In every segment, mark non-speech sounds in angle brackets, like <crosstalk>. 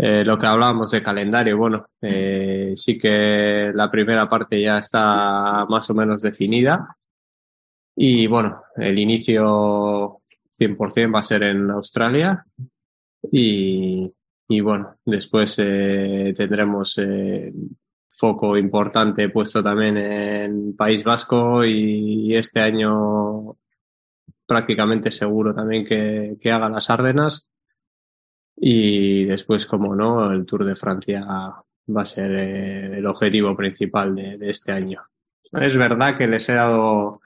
eh, lo que hablábamos de calendario, bueno, eh, sí que la primera parte ya está más o menos definida. Y bueno, el inicio 100% va a ser en Australia. Y, y bueno, después eh, tendremos foco importante puesto también en País Vasco y, este año prácticamente seguro también que, que haga las Árdenas. Y después, como no, el Tour de Francia va a ser eh, el objetivo principal de, este año. Es verdad que les he dado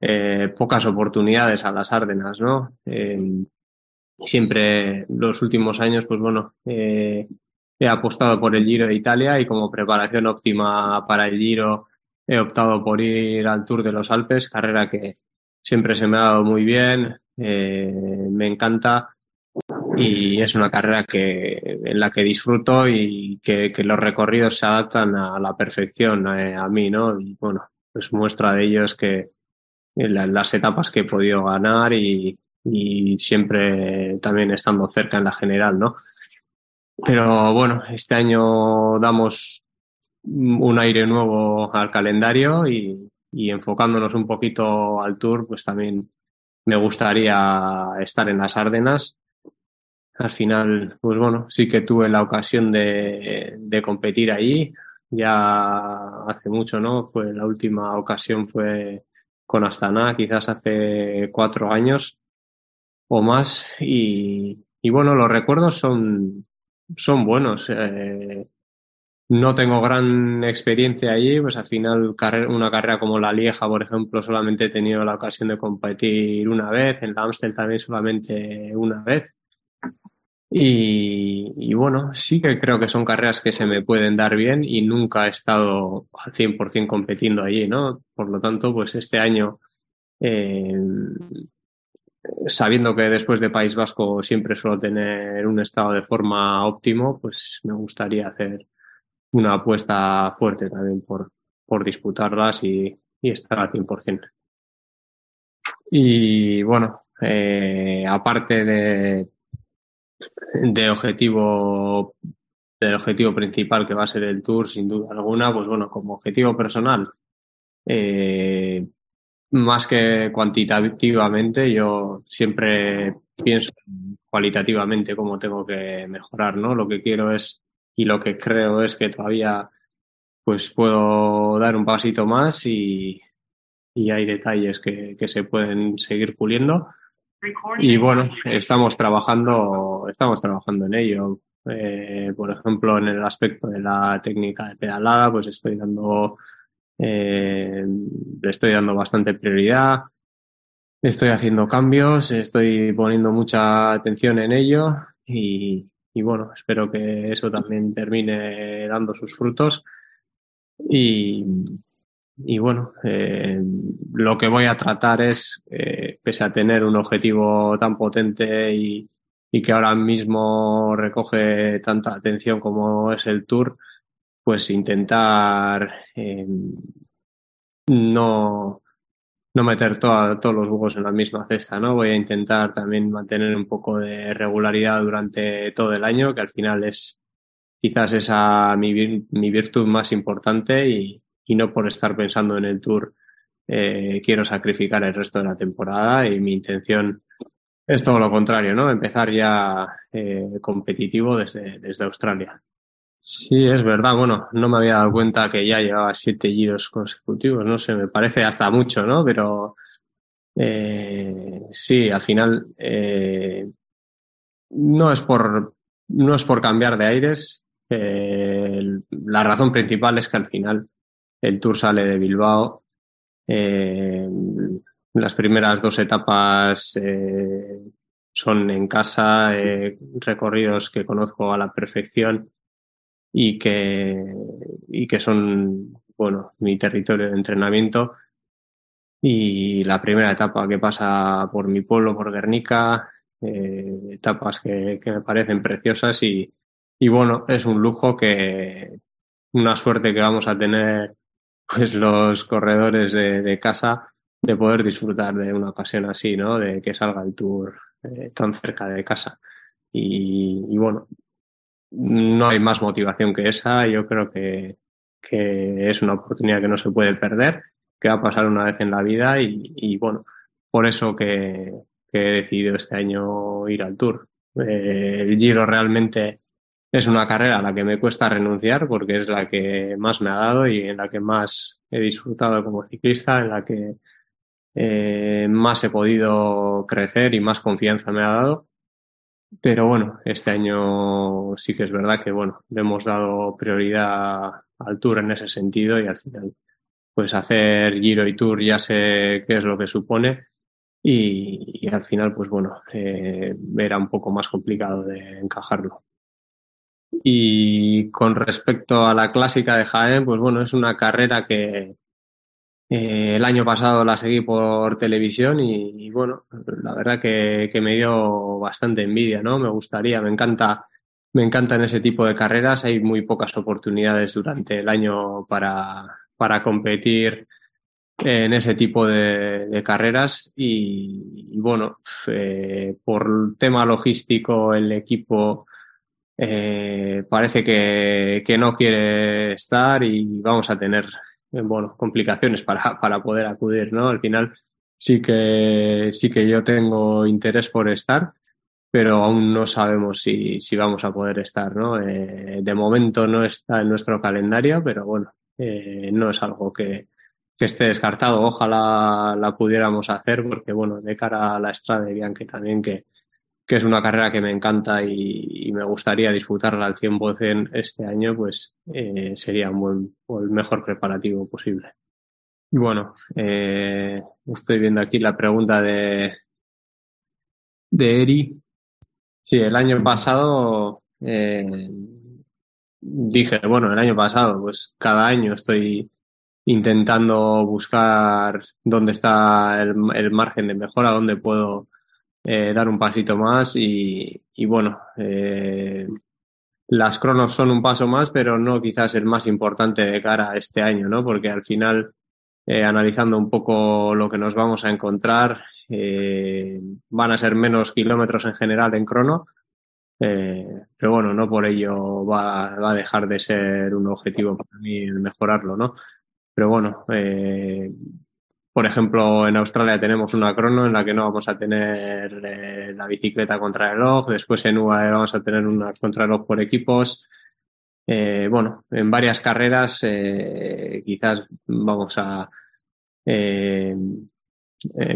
eh, pocas oportunidades a las Árdenas, ¿no? Eh, siempre los últimos años, pues bueno, eh, he apostado por el Giro de Italia y como preparación óptima para el Giro he optado por ir al Tour de los Alpes, carrera que siempre se me ha dado muy bien, me encanta y es una carrera que, en la que disfruto y que, que los recorridos se adaptan a la perfección eh, a mí, ¿no? Y bueno, pues muestra de ello es que en las etapas que he podido ganar y, y siempre también estando cerca en la general, ¿no? Pero bueno, este año damos un aire nuevo al calendario y, y enfocándonos un poquito al tour, pues también me gustaría estar en las Ardenas. Al final, pues bueno, sí que tuve la ocasión de, de competir allí. Ya hace mucho, ¿no? Fue la última ocasión fue con Astana, quizás hace cuatro años o más. Y, bueno, los recuerdos son, son buenos. Eh, no tengo gran experiencia allí, pues al final una carrera como la Lieja, por ejemplo, solamente he tenido la ocasión de competir una vez, en la Amstel también solamente una vez. Y, bueno, sí que creo que son carreras que se me pueden dar bien y nunca he estado al 100% competiendo allí, ¿no? Por lo tanto, pues este año eh, sabiendo que después de País Vasco siempre suelo tener un estado de forma óptimo, pues me gustaría hacer una apuesta fuerte también por, por disputarlas y, y estar al 100%. Y bueno, eh, aparte de, de objetivo del objetivo principal que va a ser el tour sin duda alguna pues bueno como objetivo personal eh, más que cuantitativamente, yo siempre pienso cualitativamente cómo tengo que mejorar, ¿no? Lo que quiero es, y lo que creo es que todavía pues puedo dar un pasito más y, y hay detalles que, que se pueden seguir puliendo. Y bueno, estamos trabajando, estamos trabajando en ello. Eh, por ejemplo, en el aspecto de la técnica de pedalada, pues estoy dando eh, le estoy dando bastante prioridad, estoy haciendo cambios, estoy poniendo mucha atención en ello y, y bueno, espero que eso también termine dando sus frutos. Y, y bueno, eh, lo que voy a tratar es, eh, pese a tener un objetivo tan potente y, y que ahora mismo recoge tanta atención como es el Tour, pues intentar eh, no, no meter todos los huevos en la misma cesta, ¿no? Voy a intentar también mantener un poco de regularidad durante todo el año, que al final es quizás esa mi, mi virtud más importante y, y, no por estar pensando en el tour eh, quiero sacrificar el resto de la temporada y mi intención es todo lo contrario, ¿no? Empezar ya eh, competitivo desde, desde Australia. Sí, es verdad. Bueno, no me había dado cuenta que ya llevaba siete giros consecutivos. No sé, me parece hasta mucho, ¿no? Pero eh, sí, al final no es por no es por cambiar de aires. La razón principal es que al final el Tour sale de Bilbao. Eh, las primeras dos etapas eh, son en casa, eh, recorridos que conozco a la perfección y que, y que son, bueno, mi territorio de entrenamiento. Y la primera etapa que pasa por mi pueblo, por Guernica, etapas que, que, me parecen preciosas y, y bueno, es un lujo que, una suerte que vamos a tener pues los corredores de, de casa de poder disfrutar de una ocasión así, ¿no? De que salga el tour eh, tan cerca de casa. Y, bueno, no hay más motivación que esa. Yo creo que, que es una oportunidad que no se puede perder, que va a pasar una vez en la vida y, y bueno, por eso que, que, he decidido este año ir al Tour. Eh, el Giro realmente es una carrera a la que me cuesta renunciar porque es la que más me ha dado y en la que más he disfrutado como ciclista, en la que eh, más he podido crecer y más confianza me ha dado. Pero bueno, este año sí que es verdad que bueno, le hemos dado prioridad al Tour en ese sentido y al final pues hacer Giro y Tour ya sé qué es lo que supone y, y al final pues bueno, eh, era un poco más complicado de encajarlo. Y con respecto a la clásica de Jaén, pues bueno, es una carrera que eh, el año pasado la seguí por televisión y, bueno, la verdad que, me dio bastante envidia, ¿no? Me gustaría, me encanta, me encantan ese tipo de carreras. Hay muy pocas oportunidades durante el año para, para competir en ese tipo de, carreras y, y bueno, eh, por tema logístico, el equipo eh, parece que, que, no quiere estar y vamos a tener eh, bueno, complicaciones para, <laughs> para poder acudir, ¿no? Al final sí que, sí que yo tengo interés por estar, pero aún no sabemos si, si vamos a poder estar, ¿no? Eh, de momento no está en nuestro calendario, pero bueno, eh, no es algo que, que esté descartado. Ojalá la pudiéramos hacer porque, bueno, de cara a la Estrada de Bianchi también que, que es una carrera que me encanta y, me gustaría disfrutarla al 100% este año, pues eh, sería un buen, o el mejor preparativo posible. Y bueno, eh, estoy viendo aquí la pregunta de, de Eri. Sí, el año pasado eh, dije, bueno, el año pasado, pues cada año estoy intentando buscar dónde está el margen de mejora, dónde puedo eh, dar un pasito más y, bueno, eh, las cronos son un paso más, pero no quizás el más importante de cara a este año, ¿no? Porque al final, eh, analizando un poco lo que nos vamos a encontrar, van a ser menos kilómetros en general en crono, pero bueno, no por ello va, va, a dejar de ser un objetivo para mí el mejorarlo, ¿no? Pero bueno, por ejemplo, en Australia tenemos una crono en la que no vamos a tener eh, la bicicleta contra reloj, después en UAE vamos a tener una contrarreloj por equipos. Eh, bueno, en varias carreras eh, quizás vamos a...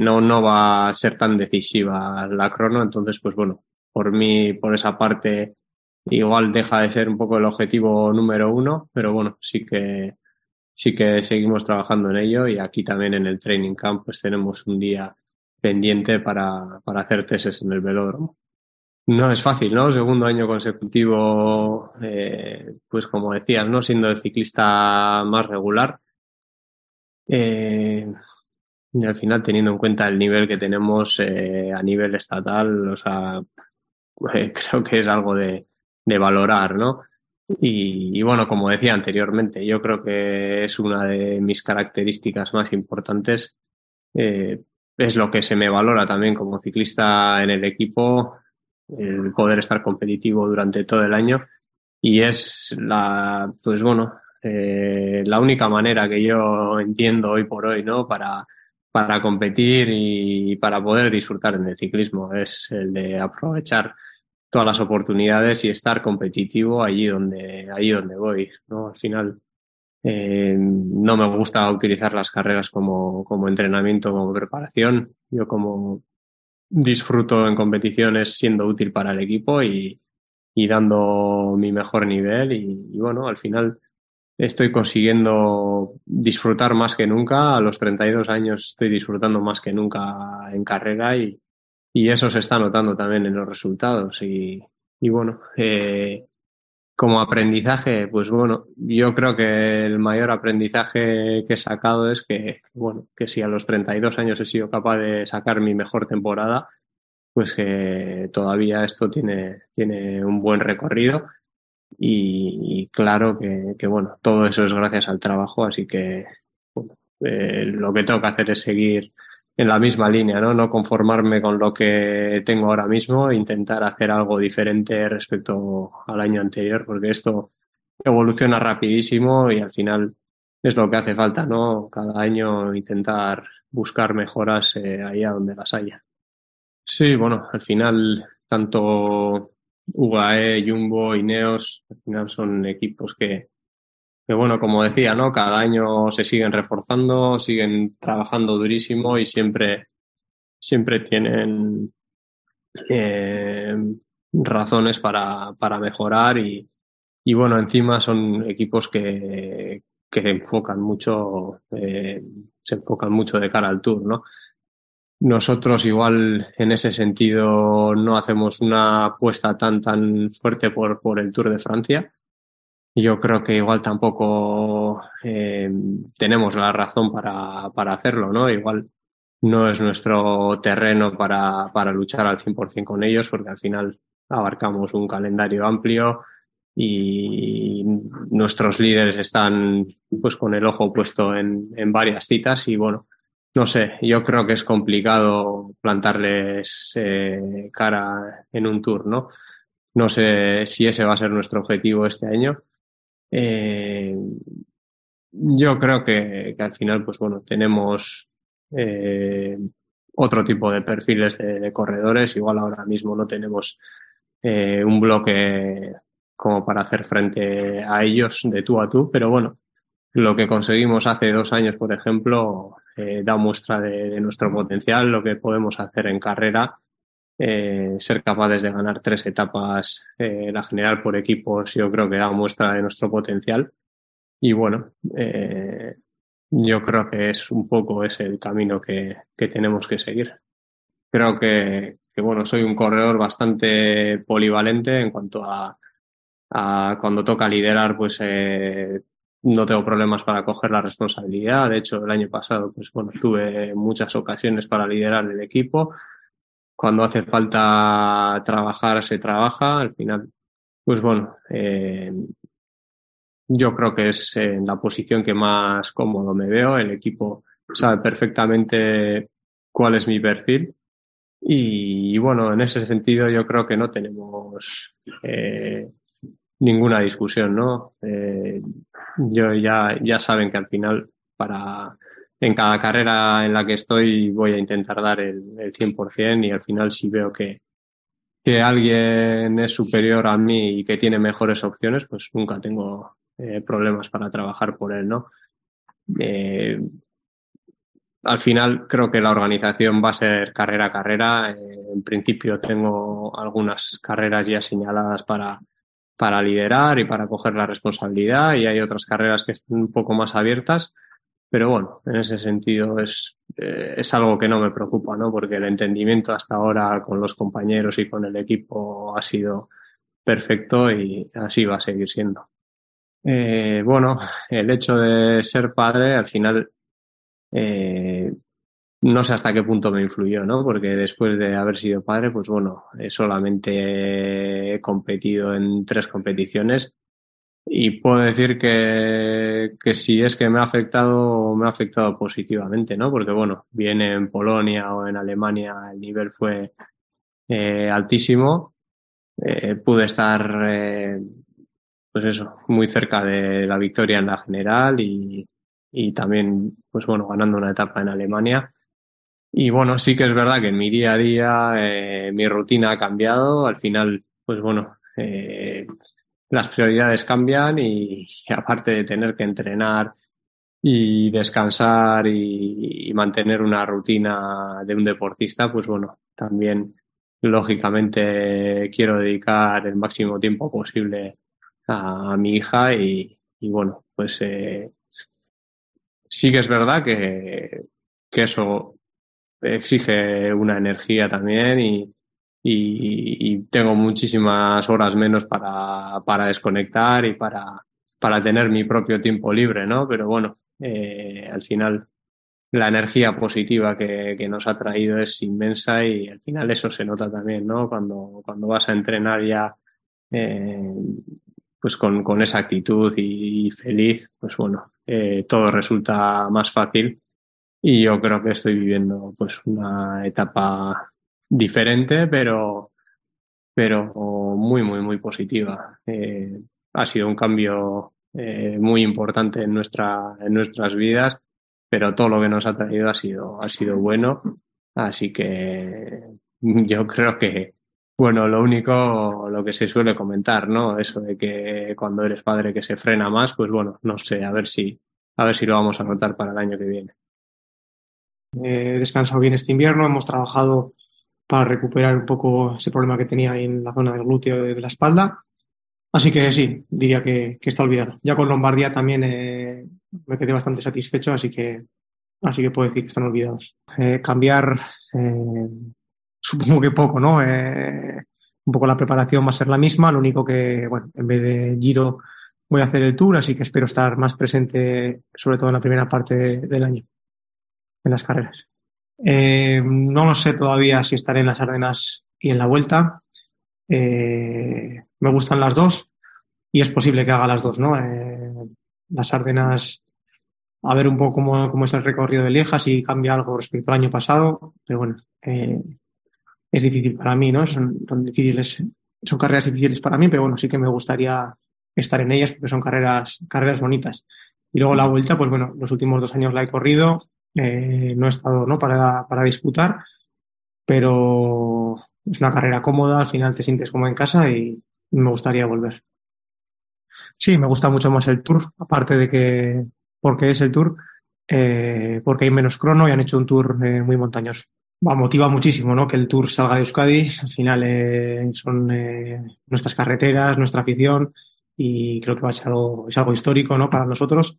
No, no va a ser tan decisiva la crono, entonces pues bueno, por mí, por esa parte, igual deja de ser un poco el objetivo número uno, pero bueno, sí que sí que seguimos trabajando en ello y aquí también en el training camp pues tenemos un día pendiente para, para hacer tesis en el velódromo. No es fácil, ¿no? Segundo año consecutivo, eh, pues como decías, ¿no? Siendo el ciclista más regular. Eh, y al final, teniendo en cuenta el nivel que tenemos eh, a nivel estatal, o sea, <laughs> creo que es algo de, de valorar, ¿no? Y, bueno, como decía anteriormente, yo creo que es una de mis características más importantes. Eh, es lo que se me valora también como ciclista en el equipo, el poder estar competitivo durante todo el año. Y es la, pues bueno, eh, la única manera que yo entiendo hoy por hoy, ¿no? Para, para competir y para poder disfrutar en el ciclismo, es el de aprovechar todas las oportunidades y estar competitivo allí donde, allí donde voy, ¿no? Al final, eh, no me gusta utilizar las carreras como, como entrenamiento, como preparación. Yo como disfruto en competiciones siendo útil para el equipo y, y dando mi mejor nivel y, bueno, al final estoy consiguiendo disfrutar más que nunca. A los 32 años estoy disfrutando más que nunca en carrera y, y eso se está notando también en los resultados. Y, y bueno, eh, como aprendizaje, pues bueno, yo creo que el mayor aprendizaje que he sacado es que, bueno, que si a los 32 años he sido capaz de sacar mi mejor temporada, pues que todavía esto tiene, tiene un buen recorrido. Y, claro que, que, bueno, todo eso es gracias al trabajo, así que bueno, eh, lo que tengo que hacer es seguir en la misma línea, ¿no? No conformarme con lo que tengo ahora mismo, e intentar hacer algo diferente respecto al año anterior, porque esto evoluciona rapidísimo y al final es lo que hace falta, ¿no? Cada año intentar buscar mejoras eh, ahí a donde las haya. Sí, bueno, al final tanto UAE, Jumbo, Ineos, al final son equipos que, que, bueno, como decía, ¿no? Cada año se siguen reforzando, siguen trabajando durísimo y siempre, siempre tienen eh, razones para, para mejorar y, y bueno, encima son equipos que, que enfocan mucho, eh, se enfocan mucho de cara al Tour, ¿no? Nosotros igual en ese sentido no hacemos una apuesta tan tan fuerte por, por el Tour de Francia. Yo creo que igual tampoco eh, tenemos la razón para, para hacerlo, ¿no? Igual no es nuestro terreno para, para luchar al 100% con ellos porque al final abarcamos un calendario amplio, y nuestros líderes están pues con el ojo puesto en, en, varias citas y bueno, no sé, yo creo que es complicado plantarles eh, cara en un tour, ¿no? No sé si ese va a ser nuestro objetivo este año. Eh, yo creo que, al final, pues bueno, tenemos eh, otro tipo de perfiles de, corredores. Igual ahora mismo no tenemos eh, un bloque como para hacer frente a ellos de tú a tú, pero bueno, lo que conseguimos hace dos años, por ejemplo, eh, da muestra de, nuestro potencial, lo que podemos hacer en carrera, eh, ser capaces de ganar tres etapas, eh, la general por equipos, yo creo que da muestra de nuestro potencial. Y bueno, eh, yo creo que es un poco ese el camino que, que tenemos que seguir. Creo que, bueno, soy un corredor bastante polivalente en cuanto a Uh, cuando toca liderar, pues no tengo problemas para coger la responsabilidad. De hecho, el año pasado, pues bueno, tuve muchas ocasiones para liderar el equipo. Cuando hace falta trabajar, se trabaja. Al final, pues bueno, eh, yo creo que es en la posición que más cómodo me veo. El equipo sabe perfectamente cuál es mi perfil. Y, bueno, en ese sentido yo creo que no tenemos eh, ninguna discusión, ¿no? Eh, yo ya, ya saben que al final, para en cada carrera en la que estoy, voy a intentar dar el, el 100% y al final si veo que, que alguien es superior a mí y que tiene mejores opciones, pues nunca tengo eh, problemas para trabajar por él, ¿no? Eh, al final creo que la organización va a ser carrera a carrera. Eh, en principio tengo algunas carreras ya señaladas para, para liderar y para coger la responsabilidad y hay otras carreras que están un poco más abiertas, pero bueno, en ese sentido es, eh, es algo que no me preocupa, ¿no? Porque el entendimiento hasta ahora con los compañeros y con el equipo ha sido perfecto y así va a seguir siendo. Eh, bueno, el hecho de ser padre al final eh, no sé hasta qué punto me influyó, ¿no? Porque después de haber sido padre, pues bueno, solamente he competido en tres competiciones y puedo decir que, que si es que me ha afectado, me ha afectado positivamente, ¿no? Porque bueno, bien en Polonia o en Alemania el nivel fue eh, altísimo. Eh, pude estar, eh, pues eso, muy cerca de la victoria en la general y, y también, pues bueno, ganando una etapa en Alemania. Y bueno, sí que es verdad que en mi día a día eh, mi rutina ha cambiado. Al final, pues bueno, eh, las prioridades cambian y, aparte de tener que entrenar y descansar y, mantener una rutina de un deportista, pues bueno, también lógicamente quiero dedicar el máximo tiempo posible a, mi hija y, y bueno, pues eh, sí que es verdad que, que eso exige una energía también y, y, tengo muchísimas horas menos para, para desconectar y para, para tener mi propio tiempo libre, ¿no? Pero bueno, eh, al final la energía positiva que, que, nos ha traído es inmensa y al final eso se nota también, ¿no? Cuando, cuando vas a entrenar ya eh, pues con, con esa actitud y, y, feliz, pues bueno, eh, todo resulta más fácil y yo creo que estoy viviendo pues una etapa diferente, pero, pero muy, muy, muy positiva. Eh, ha sido un cambio eh, muy importante en, nuestra, en nuestras vidas, pero todo lo que nos ha traído ha sido, ha sido bueno. Así que <laughs> yo creo que, bueno, lo único, lo que se suele comentar, ¿no? Eso de que cuando eres padre que se frena más, pues bueno, no sé, a ver si, a ver si lo vamos a notar para el año que viene. He descansado bien este invierno, hemos trabajado para recuperar un poco ese problema que tenía en la zona del glúteo de la espalda. Así que sí, diría que, está olvidado. Ya con Lombardía también eh, me quedé bastante satisfecho, así que, así que puedo decir que están olvidados. Eh, cambiar, eh, supongo que poco, ¿no? un poco la preparación va a ser la misma, lo único que, bueno, en vez de Giro voy a hacer el Tour, así que espero estar más presente, sobre todo en la primera parte del año en las carreras. Eh, no lo sé todavía si estaré en las Ardenas y en la vuelta. Eh, me gustan las dos y es posible que haga las dos, ¿no? Eh, las Ardenas, a ver un poco cómo, es el recorrido de Lieja, si cambia algo respecto al año pasado, pero bueno, es difícil para mí, ¿no? Son, son, difíciles, son carreras difíciles para mí, pero bueno, sí que me gustaría estar en ellas porque son carreras, carreras bonitas. Y luego la vuelta, pues bueno, los últimos dos años la he corrido, eh, no he estado ¿no? Para, para disputar, pero es una carrera cómoda, al final te sientes como en casa y me gustaría volver. Sí, me gusta mucho más el tour, aparte de que, porque es el tour, eh, porque hay menos crono y han hecho un tour eh, muy montañoso. Va, motiva muchísimo ¿no? que el tour salga de Euskadi, al final son nuestras carreteras, nuestra afición y creo que va a ser algo, es algo histórico ¿no? para nosotros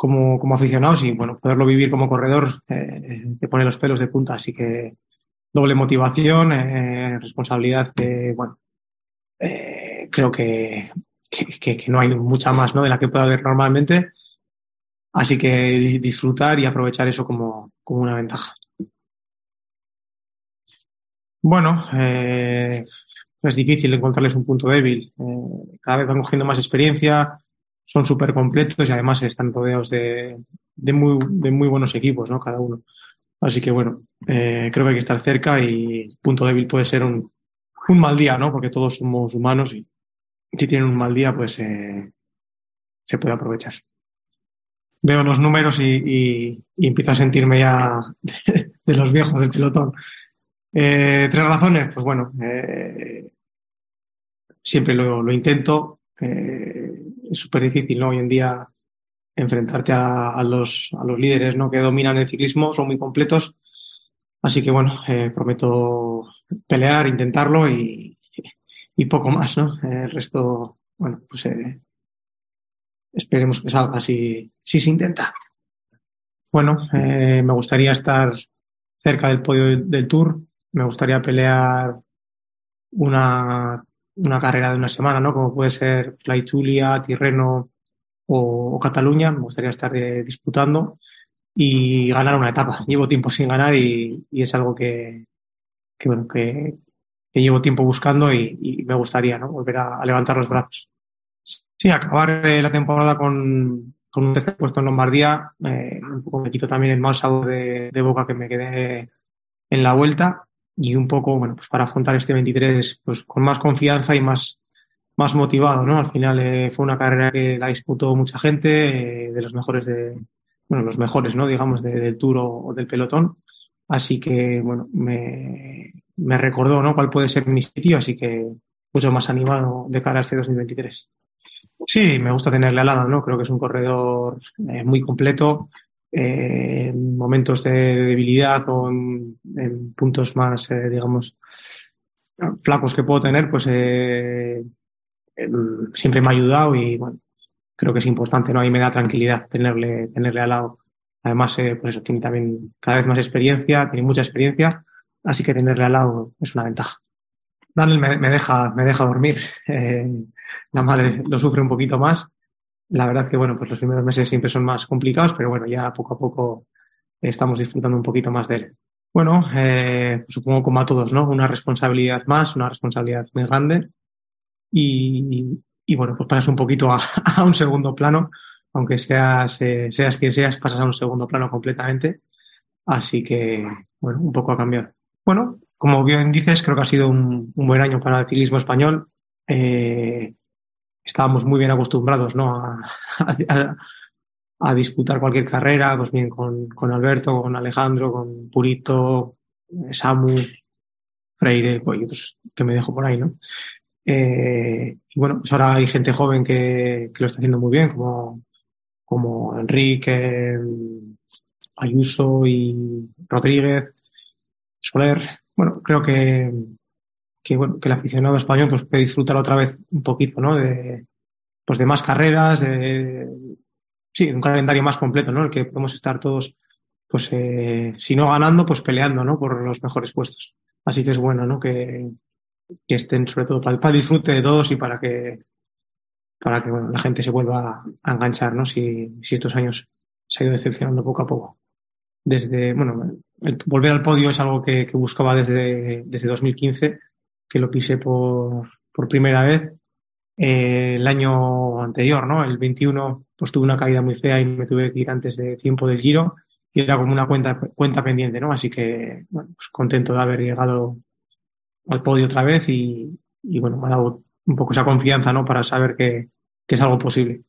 como, como aficionados y bueno, poderlo vivir como corredor eh, te pone los pelos de punta. Así que doble motivación, eh, responsabilidad que, bueno, eh, creo que, que, no hay mucha más ¿no? de la que pueda haber normalmente. Así que disfrutar y aprovechar eso como, como una ventaja. Bueno, eh, es difícil encontrarles un punto débil. Eh, cada vez van cogiendo más experiencia, son súper completos y además están rodeados de, de, muy, de muy buenos equipos, ¿no? Cada uno. Así que bueno, eh, creo que hay que estar cerca y punto débil puede ser un, un mal día, ¿no? Porque todos somos humanos y si tienen un mal día, pues eh, se puede aprovechar. Veo los números y, empiezo a sentirme ya <laughs> de, los viejos del pelotón. Eh, tres razones, pues bueno, siempre lo, lo intento. Súper difícil, ¿no? Hoy en día enfrentarte a, los, a los líderes ¿no? que dominan el ciclismo, son muy completos. Así que bueno, eh, prometo pelear, intentarlo y, y, poco más, ¿no? El resto, bueno, pues eh, esperemos que salga si, si se intenta. Bueno, eh, me gustaría estar cerca del podio del Tour, me gustaría pelear una una carrera de una semana, ¿no? Como puede ser Fly Julia, Tirreno o, Cataluña, me gustaría estar eh, disputando y ganar una etapa. Llevo tiempo sin ganar y, es algo que, que bueno, que, llevo tiempo buscando y, me gustaría, ¿no? Volver a, levantar los brazos. Sí, acabar eh, la temporada con, con, un tercer puesto en Lombardía, eh, un poco me quito también el mal sabor de, de boca que me quedé en la vuelta y un poco, bueno, pues para afrontar este 23 pues con más confianza y más, más motivado, ¿no? Al final eh, fue una carrera que la disputó mucha gente, eh, de los mejores de, bueno, los mejores, ¿no? Digamos, del Tour o, del pelotón. Así que, bueno, me, me recordó, ¿no? Cuál puede ser mi sitio, así que mucho más animado de cara a este 2023. Sí, me gusta tenerle al lado, ¿no? Creo que es un corredor eh, muy completo, eh, en momentos de debilidad o en, puntos más, eh, digamos, flacos que puedo tener, pues eh, siempre me ha ayudado y bueno, creo que es importante, ¿no? Ahí me da tranquilidad tenerle, tenerle al lado. Además, pues eso, tiene también cada vez más experiencia, tiene mucha experiencia, así que tenerle al lado es una ventaja. Daniel me, me deja, me deja dormir. <laughs> la madre lo sufre un poquito más, la verdad que, bueno, pues los primeros meses siempre son más complicados, pero bueno, ya poco a poco estamos disfrutando un poquito más de él. Bueno, eh, supongo como a todos, ¿no? Una responsabilidad más, una responsabilidad muy grande y, y bueno, pues pasas un poquito a, <laughs> a un segundo plano, aunque seas, eh, seas quien seas, pasas a un segundo plano completamente. Así que, bueno, un poco ha cambiado. Bueno, como bien dices, creo que ha sido un, buen año para el ciclismo español. Eh, estábamos muy bien acostumbrados ¿no? a, disputar cualquier carrera, pues bien con, con, Alberto, con Alejandro, con Purito, Samu, Freire, pues, y otros que me dejo por ahí, ¿no? Eh, y bueno, pues ahora hay gente joven que, que, lo está haciendo muy bien, como, como Enrique, Ayuso y Rodríguez, Soler. Bueno, creo que, que, bueno, que el aficionado español pues, puede disfrutar otra vez un poquito, ¿no? De, pues de más carreras, de, sí, un calendario más completo, ¿no? El que podemos estar todos, pues, eh, si no ganando, pues peleando, ¿no? Por los mejores puestos. Así que es bueno, ¿no? Que, que estén sobre todo para, para disfrute de todos y para que, para que bueno, la gente se vuelva a enganchar, ¿no? Si, si estos años se ha ido decepcionando poco a poco. Desde, bueno, el volver al podio es algo que, que buscaba desde, desde 2015 que lo pisé por, por primera vez. Eh, el año anterior, ¿no? El 21, pues tuve una caída muy fea y me tuve que ir antes de tiempo del giro y era como una cuenta, cuenta pendiente, ¿no? Así que, bueno, pues contento de haber llegado al podio otra vez y, y bueno, me ha dado un poco esa confianza, ¿no? Para saber que, que es algo posible.